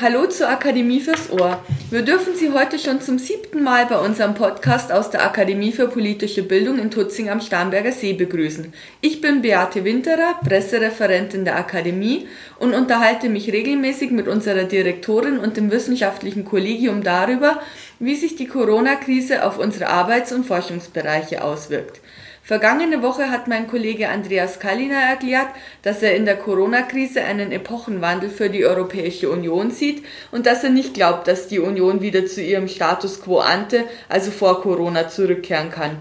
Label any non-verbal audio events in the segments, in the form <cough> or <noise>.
Hallo zur Akademie fürs Ohr. Wir dürfen Sie heute schon zum siebten Mal bei unserem Podcast aus der Akademie für politische Bildung in Tutzing am Starnberger See begrüßen. Ich bin Beate Winterer, Pressereferentin der Akademie und unterhalte mich regelmäßig mit unserer Direktorin und dem wissenschaftlichen Kollegium darüber, wie sich die Corona-Krise auf unsere Arbeits- und Forschungsbereiche auswirkt. Vergangene Woche hat mein Kollege Andreas Kalliner erklärt, dass er in der Corona-Krise einen Epochenwandel für die Europäische Union sieht und dass er nicht glaubt, dass die Union wieder zu ihrem Status quo ante, also vor Corona, zurückkehren kann.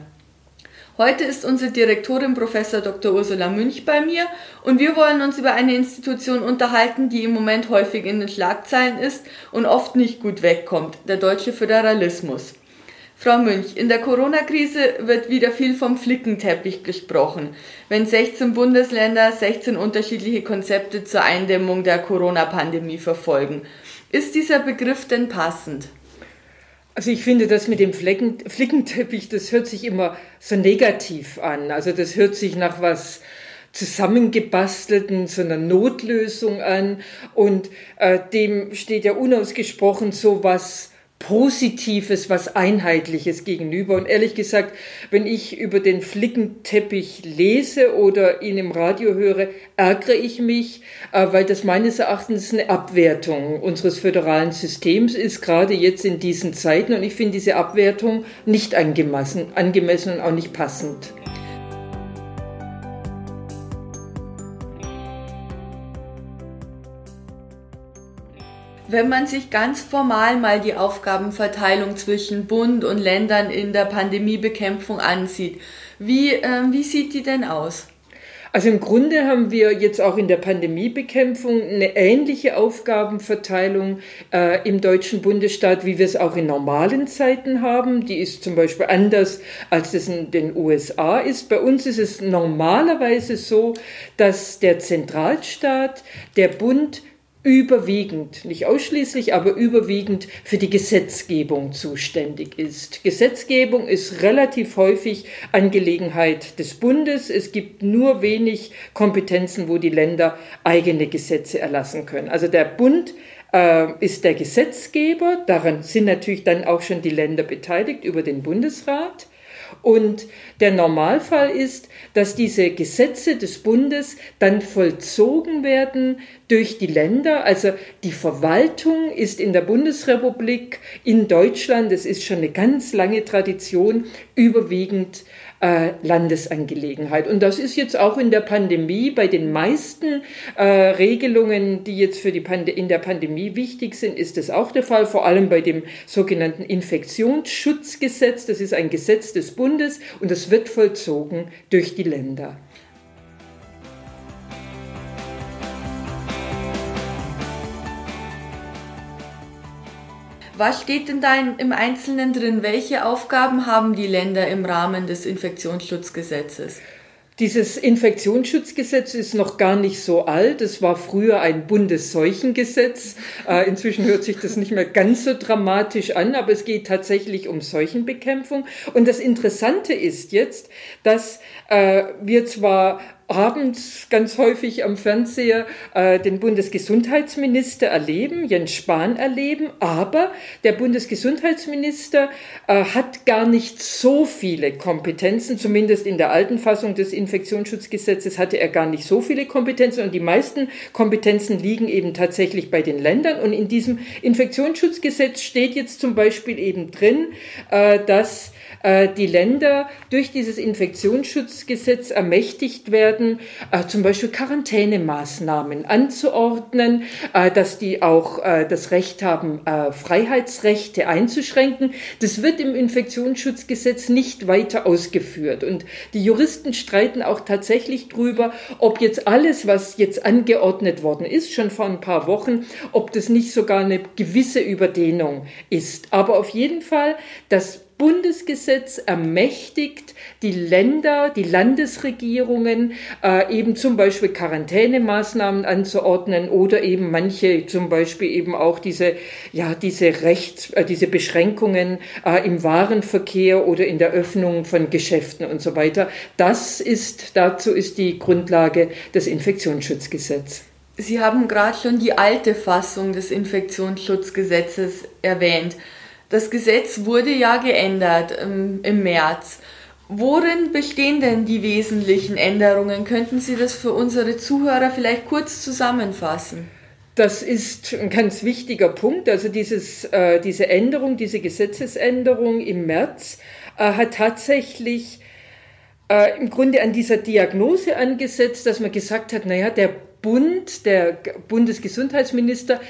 Heute ist unsere Direktorin Professor Dr. Ursula Münch bei mir und wir wollen uns über eine Institution unterhalten, die im Moment häufig in den Schlagzeilen ist und oft nicht gut wegkommt, der deutsche Föderalismus. Frau Münch, in der Corona-Krise wird wieder viel vom Flickenteppich gesprochen, wenn 16 Bundesländer 16 unterschiedliche Konzepte zur Eindämmung der Corona-Pandemie verfolgen. Ist dieser Begriff denn passend? Also ich finde, das mit dem Flecken, Flickenteppich, das hört sich immer so negativ an. Also das hört sich nach was zusammengebastelten, so einer Notlösung an. Und äh, dem steht ja unausgesprochen so was Positives, was Einheitliches gegenüber. Und ehrlich gesagt, wenn ich über den Flickenteppich lese oder ihn im Radio höre, ärgere ich mich, äh, weil das meines Erachtens eine Abwertung unseres föderalen Systems ist, gerade jetzt in diesen Zeiten. Und ich finde diese Abwertung nicht angemessen, angemessen und auch nicht passend. Wenn man sich ganz formal mal die Aufgabenverteilung zwischen Bund und Ländern in der Pandemiebekämpfung ansieht, wie, äh, wie sieht die denn aus? Also im Grunde haben wir jetzt auch in der Pandemiebekämpfung eine ähnliche Aufgabenverteilung äh, im deutschen Bundesstaat, wie wir es auch in normalen Zeiten haben. Die ist zum Beispiel anders, als es in den USA ist. Bei uns ist es normalerweise so, dass der Zentralstaat, der Bund, überwiegend, nicht ausschließlich, aber überwiegend für die Gesetzgebung zuständig ist. Gesetzgebung ist relativ häufig Angelegenheit des Bundes. Es gibt nur wenig Kompetenzen, wo die Länder eigene Gesetze erlassen können. Also der Bund äh, ist der Gesetzgeber, daran sind natürlich dann auch schon die Länder beteiligt über den Bundesrat. Und der Normalfall ist, dass diese Gesetze des Bundes dann vollzogen werden durch die Länder. Also die Verwaltung ist in der Bundesrepublik, in Deutschland, es ist schon eine ganz lange Tradition, überwiegend äh, Landesangelegenheit. Und das ist jetzt auch in der Pandemie bei den meisten äh, Regelungen, die jetzt für die Pand in der Pandemie wichtig sind, ist das auch der Fall. Vor allem bei dem sogenannten Infektionsschutzgesetz. Das ist ein Gesetz des Bundes und das wird vollzogen durch die Länder. Was steht denn da im Einzelnen drin? Welche Aufgaben haben die Länder im Rahmen des Infektionsschutzgesetzes? Dieses Infektionsschutzgesetz ist noch gar nicht so alt. Es war früher ein Bundesseuchengesetz. Äh, inzwischen hört sich das nicht mehr ganz so dramatisch an, aber es geht tatsächlich um Seuchenbekämpfung. Und das Interessante ist jetzt, dass äh, wir zwar abends ganz häufig am Fernseher äh, den Bundesgesundheitsminister erleben, Jens Spahn erleben, aber der Bundesgesundheitsminister äh, hat gar nicht so viele Kompetenzen, zumindest in der alten Fassung des Infektionsschutzgesetzes hatte er gar nicht so viele Kompetenzen. Und die meisten Kompetenzen liegen eben tatsächlich bei den Ländern. Und in diesem Infektionsschutzgesetz steht jetzt zum Beispiel eben drin, äh, dass die Länder durch dieses Infektionsschutzgesetz ermächtigt werden, äh, zum Beispiel Quarantänemaßnahmen anzuordnen, äh, dass die auch das Recht haben, Freiheitsrechte einzuschränken. Das wird im Infektionsschutzgesetz nicht weiter ausgeführt. Und die Juristen streiten auch tatsächlich drüber, ob jetzt alles, was jetzt angeordnet worden ist, schon vor ein paar Wochen, ob das nicht sogar eine gewisse Überdehnung ist. Aber auf jeden Fall, das Bundesgesetz ermächtigt die Länder, die Landesregierungen, äh, eben zum Beispiel Quarantänemaßnahmen anzuordnen oder eben manche, zum Beispiel eben auch diese, ja, diese Rechts, äh, diese Beschränkungen äh, im Warenverkehr oder in der Öffnung von Geschäften und so weiter. Das ist, dazu ist die Grundlage des Infektionsschutzgesetzes. Sie haben gerade schon die alte Fassung des Infektionsschutzgesetzes erwähnt. Das Gesetz wurde ja geändert ähm, im März. Worin bestehen denn die wesentlichen Änderungen? Könnten Sie das für unsere Zuhörer vielleicht kurz zusammenfassen? Das ist ein ganz wichtiger Punkt. Also dieses, äh, diese Änderung, diese Gesetzesänderung im März äh, hat tatsächlich äh, im Grunde an dieser Diagnose angesetzt, dass man gesagt hat, naja, der Bund, der Bundesgesundheitsminister,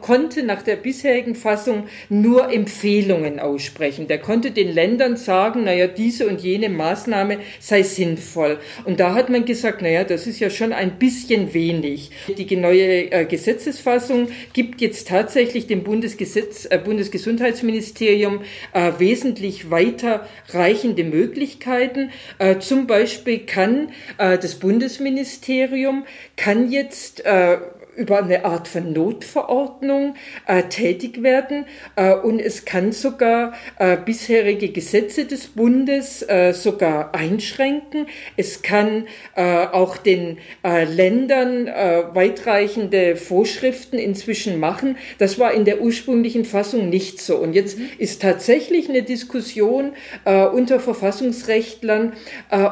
konnte nach der bisherigen Fassung nur Empfehlungen aussprechen. Der konnte den Ländern sagen, naja, diese und jene Maßnahme sei sinnvoll. Und da hat man gesagt, naja, das ist ja schon ein bisschen wenig. Die neue äh, Gesetzesfassung gibt jetzt tatsächlich dem Bundesgesetz, äh, Bundesgesundheitsministerium äh, wesentlich weiterreichende Möglichkeiten. Äh, zum Beispiel kann äh, das Bundesministerium kann jetzt äh, über eine Art von Notverordnung äh, tätig werden äh, und es kann sogar äh, bisherige Gesetze des Bundes äh, sogar einschränken. Es kann äh, auch den äh, Ländern weitreichende Vorschriften inzwischen machen. Das war in der ursprünglichen Fassung nicht so. Und jetzt ist tatsächlich eine Diskussion unter Verfassungsrechtlern,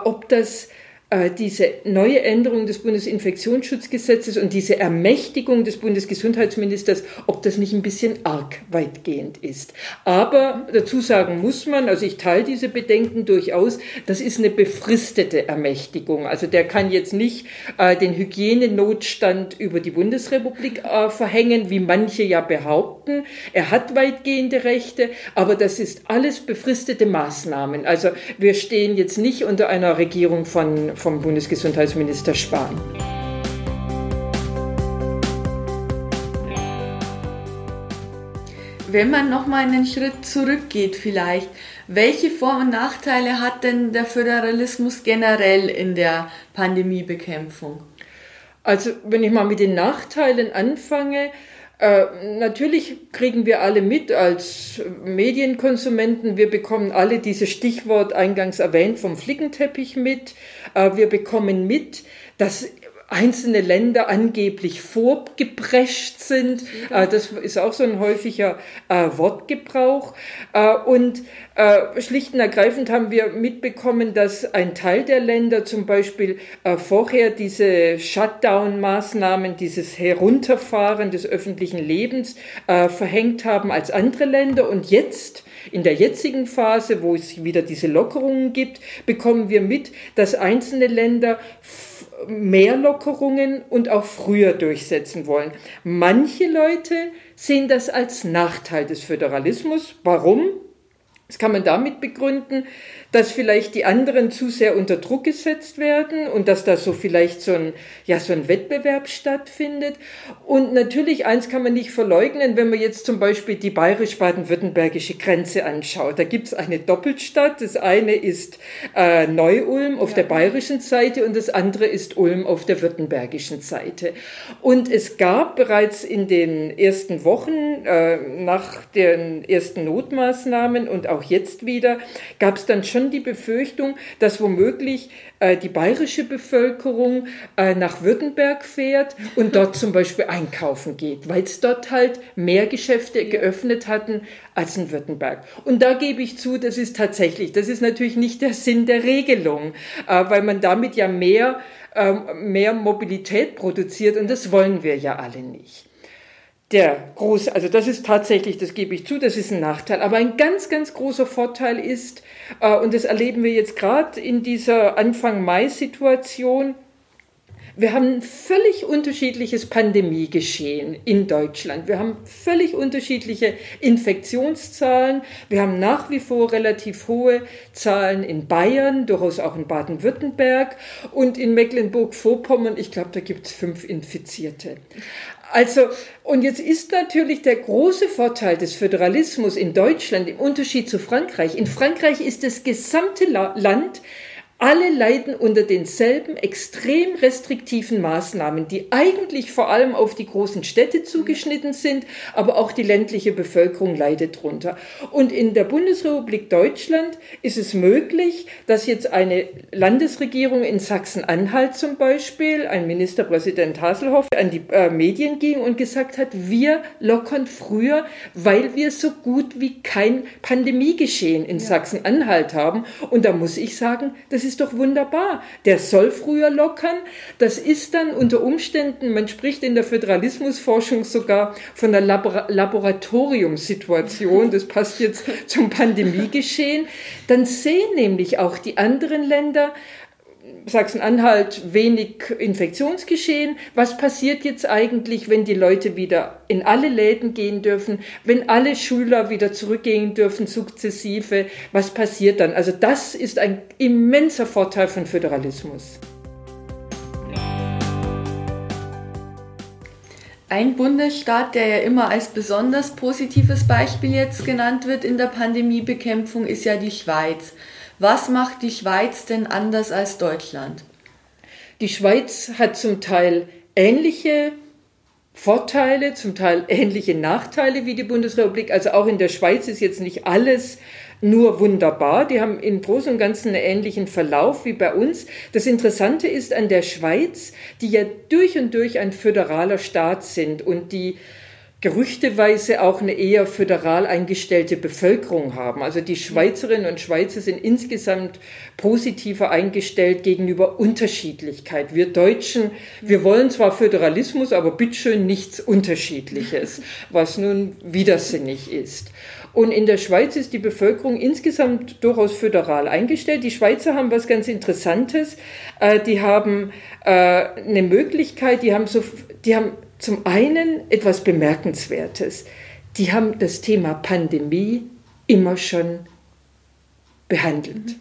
ob das diese neue Änderung des Bundesinfektionsschutzgesetzes und diese Ermächtigung des Bundesgesundheitsministers, ob das nicht ein bisschen arg weitgehend ist. Aber dazu sagen muss man, also ich teile diese Bedenken durchaus, das ist eine befristete Ermächtigung. Also der kann jetzt nicht äh, den Hygienenotstand über die Bundesrepublik äh, verhängen, wie manche ja behaupten. Er hat weitgehende Rechte, aber das ist alles befristete Maßnahmen. Also wir stehen jetzt nicht unter einer Regierung von vom Bundesgesundheitsminister Spahn. Wenn man noch mal einen Schritt zurückgeht vielleicht, welche Vor- und Nachteile hat denn der Föderalismus generell in der Pandemiebekämpfung? Also wenn ich mal mit den Nachteilen anfange, äh, natürlich kriegen wir alle mit als Medienkonsumenten. Wir bekommen alle dieses Stichwort eingangs erwähnt vom Flickenteppich mit. Äh, wir bekommen mit, dass einzelne Länder angeblich vorgeprescht sind. Ja. Äh, das ist auch so ein häufiger äh, Wortgebrauch. Äh, und schlicht und ergreifend haben wir mitbekommen, dass ein Teil der Länder zum Beispiel vorher diese Shutdown-Maßnahmen, dieses Herunterfahren des öffentlichen Lebens verhängt haben als andere Länder und jetzt in der jetzigen Phase, wo es wieder diese Lockerungen gibt, bekommen wir mit, dass einzelne Länder mehr Lockerungen und auch früher durchsetzen wollen. Manche Leute sehen das als Nachteil des Föderalismus. Warum? Das kann man damit begründen, dass vielleicht die anderen zu sehr unter Druck gesetzt werden und dass da so vielleicht so ein, ja, so ein Wettbewerb stattfindet. Und natürlich, eins kann man nicht verleugnen, wenn man jetzt zum Beispiel die bayerisch-baden-württembergische Grenze anschaut. Da gibt es eine Doppelstadt. Das eine ist äh, Neu-Ulm auf ja. der bayerischen Seite und das andere ist Ulm auf der württembergischen Seite. Und es gab bereits in den ersten Wochen äh, nach den ersten Notmaßnahmen und auch jetzt wieder, gab es dann schon schon die Befürchtung, dass womöglich äh, die bayerische Bevölkerung äh, nach Württemberg fährt und dort zum Beispiel einkaufen geht, weil es dort halt mehr Geschäfte geöffnet hatten als in Württemberg. Und da gebe ich zu, das ist tatsächlich, das ist natürlich nicht der Sinn der Regelung, äh, weil man damit ja mehr, ähm, mehr Mobilität produziert und das wollen wir ja alle nicht der große, also das ist tatsächlich, das gebe ich zu, das ist ein Nachteil. Aber ein ganz, ganz großer Vorteil ist, äh, und das erleben wir jetzt gerade in dieser Anfang-Mai-Situation, wir haben ein völlig unterschiedliches Pandemiegeschehen in Deutschland. Wir haben völlig unterschiedliche Infektionszahlen. Wir haben nach wie vor relativ hohe Zahlen in Bayern, durchaus auch in Baden-Württemberg und in Mecklenburg-Vorpommern. Ich glaube, da gibt es fünf Infizierte. Also, und jetzt ist natürlich der große Vorteil des Föderalismus in Deutschland im Unterschied zu Frankreich. In Frankreich ist das gesamte Land Alle leiden unter denselben extrem restriktiven Maßnahmen, die eigentlich vor allem auf die großen Städte zugeschnitten sind, aber auch die ländliche Bevölkerung leidet drunter. Und in der Bundesrepublik Deutschland ist es möglich, dass jetzt eine Landesregierung in Sachsen-Anhalt zum Beispiel, ein Ministerpräsident Haselhoff, an die äh, Medien ging und gesagt hat, wir lockern früher, weil wir so gut wie kein Pandemiegeschehen in ja. Sachsen-Anhalt haben. Und da muss ich sagen, das ist doch wunderbar. Der soll früher lockern. Das ist dann unter Umständen, man spricht in der Föderalismusforschung sogar von einer Labor Laboratoriumssituation. Das passt jetzt zum Pandemiegeschehen. Dann sehen nämlich auch die anderen Länder, Sachsen-Anhalt wenig Infektionsgeschehen. Was passiert jetzt eigentlich, wenn die Leute wieder in alle Läden gehen dürfen, wenn alle Schüler wieder zurückgehen dürfen, sukzessive? Was passiert dann? Also das ist ein immenser Vorteil von Föderalismus. Ein Bundesstaat, der ja immer als besonders positives Beispiel jetzt genannt wird in der Pandemiebekämpfung, ist ja die Schweiz. Was macht die Schweiz denn anders als Deutschland? Die Schweiz hat zum Teil ähnliche Vorteile, zum Teil ähnliche Nachteile wie die Bundesrepublik. Also auch in der Schweiz ist jetzt nicht alles nur wunderbar. Die haben im Großen und Ganzen einen ähnlichen Verlauf wie bei uns. Das Interessante ist an der Schweiz, die ja durch und durch ein föderaler Staat sind und die gerüchteweise auch eine eher föderal eingestellte Bevölkerung haben. Also die Schweizerinnen und Schweizer sind insgesamt positiver eingestellt gegenüber Unterschiedlichkeit. Wir Deutschen, wir wollen zwar Föderalismus, aber bitteschön nichts Unterschiedliches, <laughs> was nun widersinnig ist. Und in der Schweiz ist die Bevölkerung insgesamt durchaus föderal eingestellt. Die Schweizer haben was ganz Interessantes. Äh, die haben äh, eine Möglichkeit, die haben so, die haben zum einen etwas Bemerkenswertes. Die haben das Thema Pandemie immer schon behandelt. Mhm.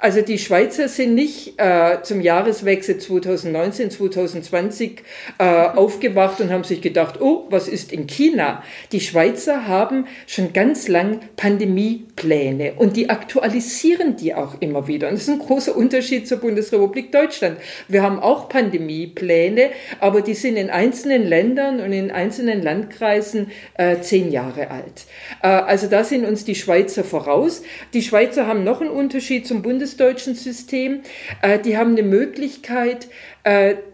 Also die Schweizer sind nicht äh, zum Jahreswechsel 2019, 2020 äh, aufgewacht und haben sich gedacht, oh, was ist in China? Die Schweizer haben schon ganz lang Pandemiepläne und die aktualisieren die auch immer wieder. Und das ist ein großer Unterschied zur Bundesrepublik Deutschland. Wir haben auch Pandemiepläne, aber die sind in einzelnen Ländern und in einzelnen Landkreisen äh, zehn Jahre alt. Äh, also da sind uns die Schweizer voraus. Die Schweizer haben noch einen Unterschied zum Bundes bundesdeutschen System. Äh, die haben eine Möglichkeit,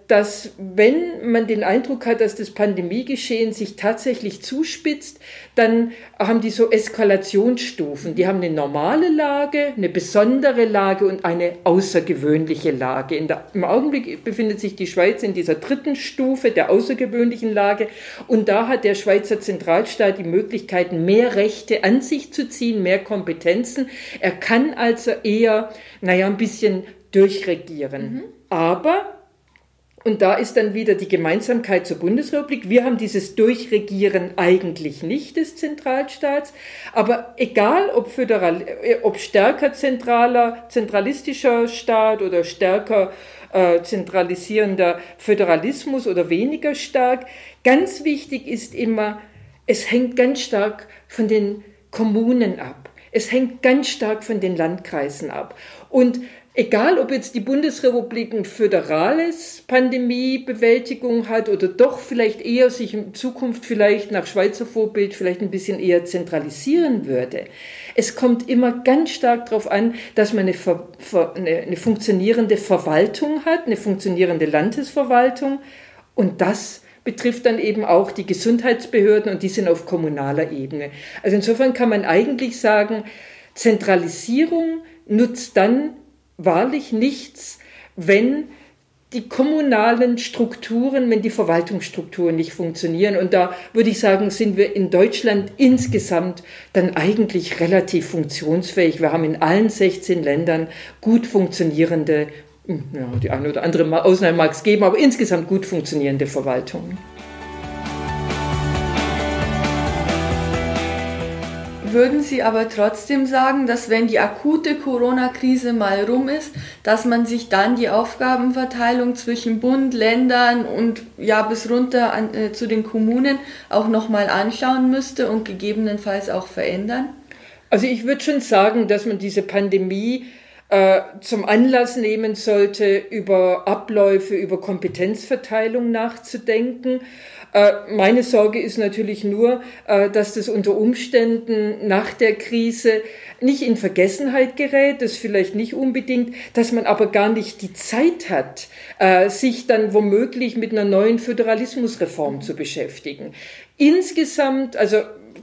dass wenn man den Eindruck hat, dass das Pandemiegeschehen sich tatsächlich zuspitzt, dann haben die so Eskalationsstufen. Die haben eine normale Lage, eine besondere Lage und eine außergewöhnliche Lage. Der, Im Augenblick befindet sich die Schweiz in dieser dritten Stufe der außergewöhnlichen Lage und da hat der Schweizer Zentralstaat die Möglichkeit, mehr Rechte an sich zu ziehen, mehr Kompetenzen. Er kann also eher, naja, ein bisschen durchregieren. Mhm. Aber und da ist dann wieder die Gemeinsamkeit zur Bundesrepublik. Wir haben dieses Durchregieren eigentlich nicht des Zentralstaats. Aber egal, ob, föderal, äh, ob stärker zentraler, zentralistischer Staat oder stärker äh, zentralisierender Föderalismus oder weniger stark, ganz wichtig ist immer, es hängt ganz stark von den Kommunen ab. Es hängt ganz stark von den Landkreisen ab. Und Egal, ob jetzt die Bundesrepublik ein föderales Pandemiebewältigung hat oder doch vielleicht eher sich in Zukunft vielleicht nach Schweizer Vorbild vielleicht ein bisschen eher zentralisieren würde. Es kommt immer ganz stark darauf an, dass man eine, eine, eine funktionierende Verwaltung hat, eine funktionierende Landesverwaltung und das betrifft dann eben auch die Gesundheitsbehörden und die sind auf kommunaler Ebene. Also insofern kann man eigentlich sagen, Zentralisierung nutzt dann wahrlich nichts, wenn die kommunalen Strukturen, wenn die Verwaltungsstrukturen nicht funktionieren. Und da würde ich sagen, sind wir in Deutschland insgesamt dann eigentlich relativ funktionsfähig. Wir haben in allen 16 Ländern gut funktionierende, ja, die eine oder andere Ausnahme mag es geben, aber insgesamt gut funktionierende Verwaltungen. Würden Sie aber trotzdem sagen, dass wenn die akute Corona-Krise mal rum ist, dass man sich dann die Aufgabenverteilung zwischen Bund, Ländern und ja bis runter an, äh, zu den Kommunen auch nochmal anschauen müsste und gegebenenfalls auch verändern? Also ich würde schon sagen, dass man diese Pandemie äh, zum Anlass nehmen sollte, über Abläufe, über Kompetenzverteilung nachzudenken. Äh, meine Sorge ist natürlich nur, äh, dass das unter Umständen nach der Krise nicht in Vergessenheit gerät, das vielleicht nicht unbedingt, dass man aber gar nicht die Zeit hat, äh, sich dann womöglich mit einer neuen Föderalismusreform zu beschäftigen. Insgesamt, also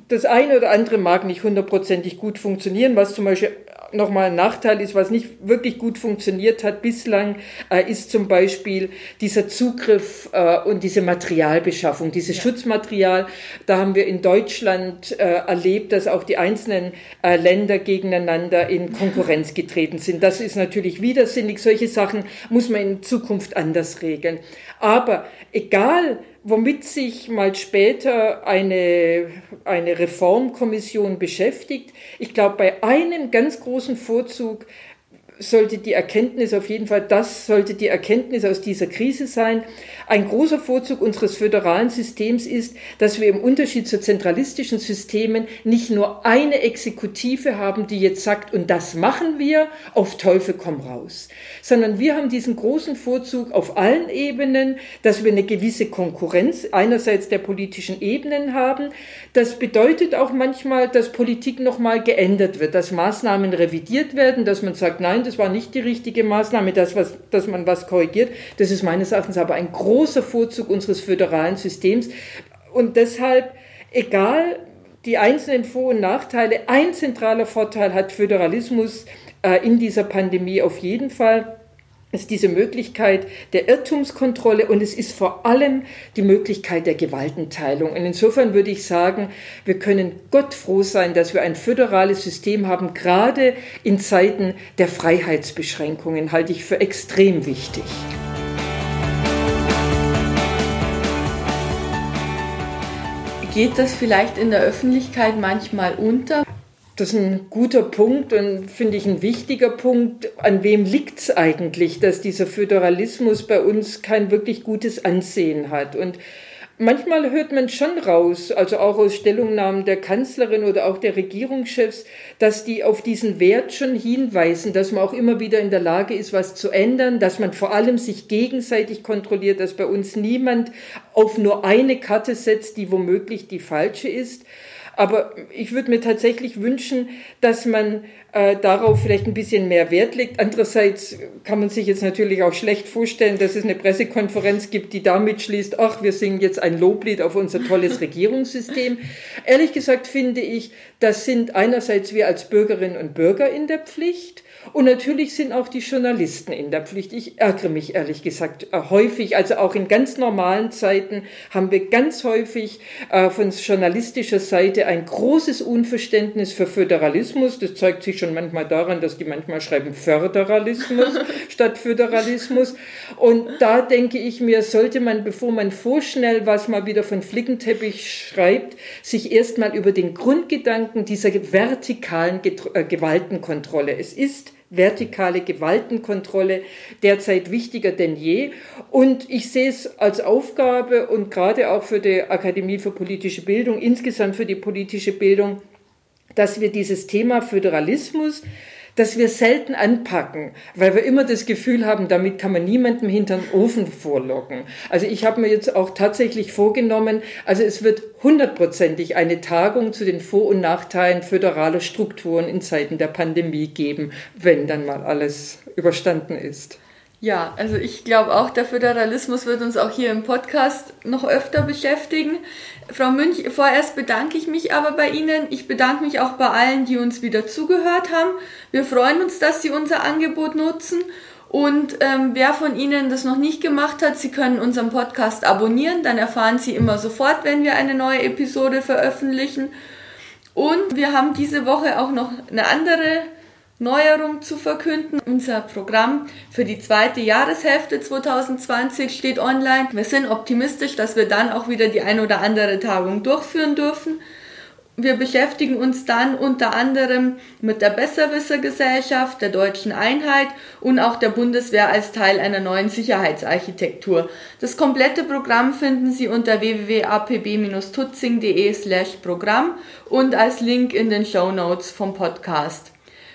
das eine oder andere mag nicht hundertprozentig gut funktionieren, was zum Beispiel nochmal ein Nachteil ist, was nicht wirklich gut funktioniert hat bislang, äh, ist zum Beispiel dieser Zugriff äh, und diese Materialbeschaffung, dieses ja. Schutzmaterial. Da haben wir in Deutschland äh, erlebt, dass auch die einzelnen äh, Länder gegeneinander in Konkurrenz getreten sind. Das ist natürlich widersinnig. Solche Sachen muss man in Zukunft anders regeln. Aber egal, womit sich mal später eine, eine Reformkommission beschäftigt. Ich glaube, bei einem ganz großen Vorzug sollte die Erkenntnis auf jeden Fall, das sollte die Erkenntnis aus dieser Krise sein. Ein großer Vorzug unseres föderalen Systems ist, dass wir im Unterschied zu zentralistischen Systemen nicht nur eine Exekutive haben, die jetzt sagt, und das machen wir, auf Teufel komm raus, sondern wir haben diesen großen Vorzug auf allen Ebenen, dass wir eine gewisse Konkurrenz einerseits der politischen Ebenen haben. Das bedeutet auch manchmal, dass Politik nochmal geändert wird, dass Maßnahmen revidiert werden, dass man sagt, nein, das war nicht die richtige Maßnahme, dass, was, dass man was korrigiert. Das ist meines Erachtens aber ein großer Vorzug unseres föderalen Systems. Und deshalb, egal die einzelnen Vor- und Nachteile, ein zentraler Vorteil hat Föderalismus äh, in dieser Pandemie auf jeden Fall ist diese Möglichkeit der Irrtumskontrolle und es ist vor allem die Möglichkeit der Gewaltenteilung. Und insofern würde ich sagen, wir können Gott froh sein, dass wir ein föderales System haben, gerade in Zeiten der Freiheitsbeschränkungen, halte ich für extrem wichtig. Geht das vielleicht in der Öffentlichkeit manchmal unter? Das ist ein guter Punkt und finde ich ein wichtiger Punkt. An wem liegt es eigentlich, dass dieser Föderalismus bei uns kein wirklich gutes Ansehen hat? Und manchmal hört man schon raus, also auch aus Stellungnahmen der Kanzlerin oder auch der Regierungschefs, dass die auf diesen Wert schon hinweisen, dass man auch immer wieder in der Lage ist, was zu ändern, dass man vor allem sich gegenseitig kontrolliert, dass bei uns niemand auf nur eine Karte setzt, die womöglich die falsche ist. Aber ich würde mir tatsächlich wünschen, dass man äh, darauf vielleicht ein bisschen mehr Wert legt. Andererseits kann man sich jetzt natürlich auch schlecht vorstellen, dass es eine Pressekonferenz gibt, die damit schließt, ach, wir singen jetzt ein Loblied auf unser tolles <laughs> Regierungssystem. Ehrlich gesagt finde ich, das sind einerseits wir als Bürgerinnen und Bürger in der Pflicht und natürlich sind auch die Journalisten in der Pflicht. Ich ärgere mich ehrlich gesagt äh, häufig, also auch in ganz normalen Zeiten haben wir ganz häufig äh, von journalistischer Seite ein großes Unverständnis für Föderalismus. Das zeigt sich schon manchmal daran, dass die manchmal schreiben Föderalismus <laughs> statt Föderalismus. Und da denke ich mir, sollte man, bevor man vorschnell was mal wieder von Flickenteppich schreibt, sich erstmal über den Grundgedanken dieser vertikalen äh, Gewaltenkontrolle. Es ist vertikale Gewaltenkontrolle derzeit wichtiger denn je. Und ich sehe es als Aufgabe und gerade auch für die Akademie für politische Bildung, insgesamt für die politische Bildung, dass wir dieses Thema Föderalismus das wir selten anpacken, weil wir immer das Gefühl haben, damit kann man niemandem hinter den Ofen vorlocken. Also ich habe mir jetzt auch tatsächlich vorgenommen, also es wird hundertprozentig eine Tagung zu den Vor- und Nachteilen föderaler Strukturen in Zeiten der Pandemie geben, wenn dann mal alles überstanden ist. Ja, also ich glaube auch, der Föderalismus wird uns auch hier im Podcast noch öfter beschäftigen. Frau Münch, vorerst bedanke ich mich aber bei Ihnen. Ich bedanke mich auch bei allen, die uns wieder zugehört haben. Wir freuen uns, dass Sie unser Angebot nutzen. Und ähm, wer von Ihnen das noch nicht gemacht hat, Sie können unseren Podcast abonnieren. Dann erfahren Sie immer sofort, wenn wir eine neue Episode veröffentlichen. Und wir haben diese Woche auch noch eine andere Neuerung zu verkünden. Unser Programm für die zweite Jahreshälfte 2020 steht online. Wir sind optimistisch, dass wir dann auch wieder die ein oder andere Tagung durchführen dürfen. Wir beschäftigen uns dann unter anderem mit der Besserwissergesellschaft, der deutschen Einheit und auch der Bundeswehr als Teil einer neuen Sicherheitsarchitektur. Das komplette Programm finden Sie unter www.apb-tutzing.de slash Programm und als Link in den Show Notes vom Podcast.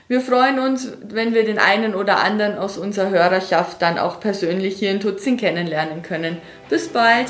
Wir freuen uns, wenn wir den einen oder anderen aus unserer Hörerschaft dann auch persönlich hier in Tutzing kennenlernen können. Bis bald!